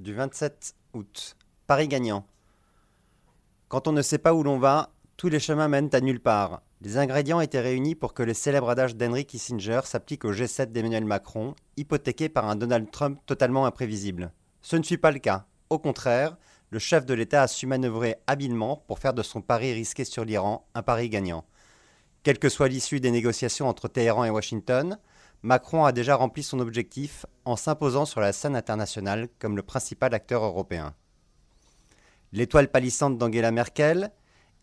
du 27 août. Paris gagnant. Quand on ne sait pas où l'on va, tous les chemins mènent à nulle part. Les ingrédients étaient réunis pour que le célèbre adage d'Henry Kissinger s'applique au G7 d'Emmanuel Macron, hypothéqué par un Donald Trump totalement imprévisible. Ce ne fut pas le cas. Au contraire, le chef de l'État a su manœuvrer habilement pour faire de son pari risqué sur l'Iran un pari gagnant. Quelle que soit l'issue des négociations entre Téhéran et Washington, Macron a déjà rempli son objectif en s'imposant sur la scène internationale comme le principal acteur européen. L'étoile palissante d'Angela Merkel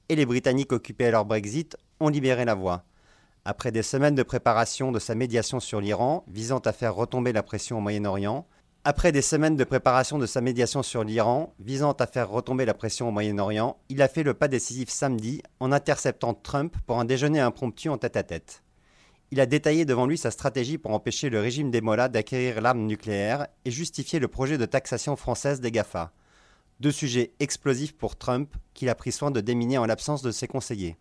et les Britanniques occupés à leur Brexit ont libéré la voie. Après des semaines de préparation de sa médiation sur l'Iran visant à faire retomber la pression au Moyen-Orient, après des semaines de préparation de sa médiation sur l'Iran visant à faire retomber la pression au Moyen-Orient, il a fait le pas décisif samedi en interceptant Trump pour un déjeuner impromptu en tête-à-tête. Il a détaillé devant lui sa stratégie pour empêcher le régime des Mollahs d'acquérir l'arme nucléaire et justifier le projet de taxation française des GAFA. Deux sujets explosifs pour Trump qu'il a pris soin de déminer en l'absence de ses conseillers.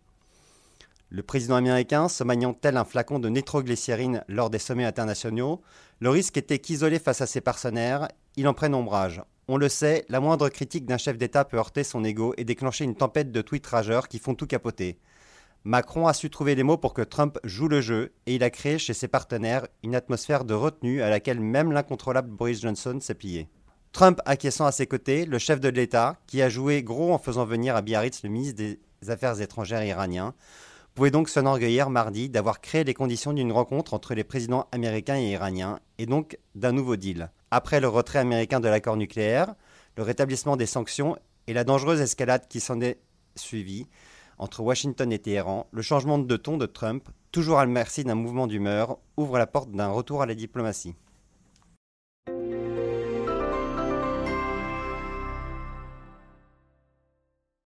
Le président américain se maniant tel un flacon de nitroglycérine lors des sommets internationaux, le risque était qu'isolé face à ses partenaires, il en prenne ombrage. On le sait, la moindre critique d'un chef d'État peut heurter son ego et déclencher une tempête de tweets rageurs qui font tout capoter. Macron a su trouver les mots pour que Trump joue le jeu et il a créé chez ses partenaires une atmosphère de retenue à laquelle même l'incontrôlable Boris Johnson s'est plié. Trump acquiesçant à ses côtés, le chef de l'État, qui a joué gros en faisant venir à Biarritz le ministre des Affaires étrangères iranien, pouvait donc s'enorgueillir mardi d'avoir créé les conditions d'une rencontre entre les présidents américains et iraniens, et donc d'un nouveau deal. Après le retrait américain de l'accord nucléaire, le rétablissement des sanctions et la dangereuse escalade qui s'en est suivie, entre Washington et Téhéran, le changement de ton de Trump, toujours à la merci d'un mouvement d'humeur, ouvre la porte d'un retour à la diplomatie.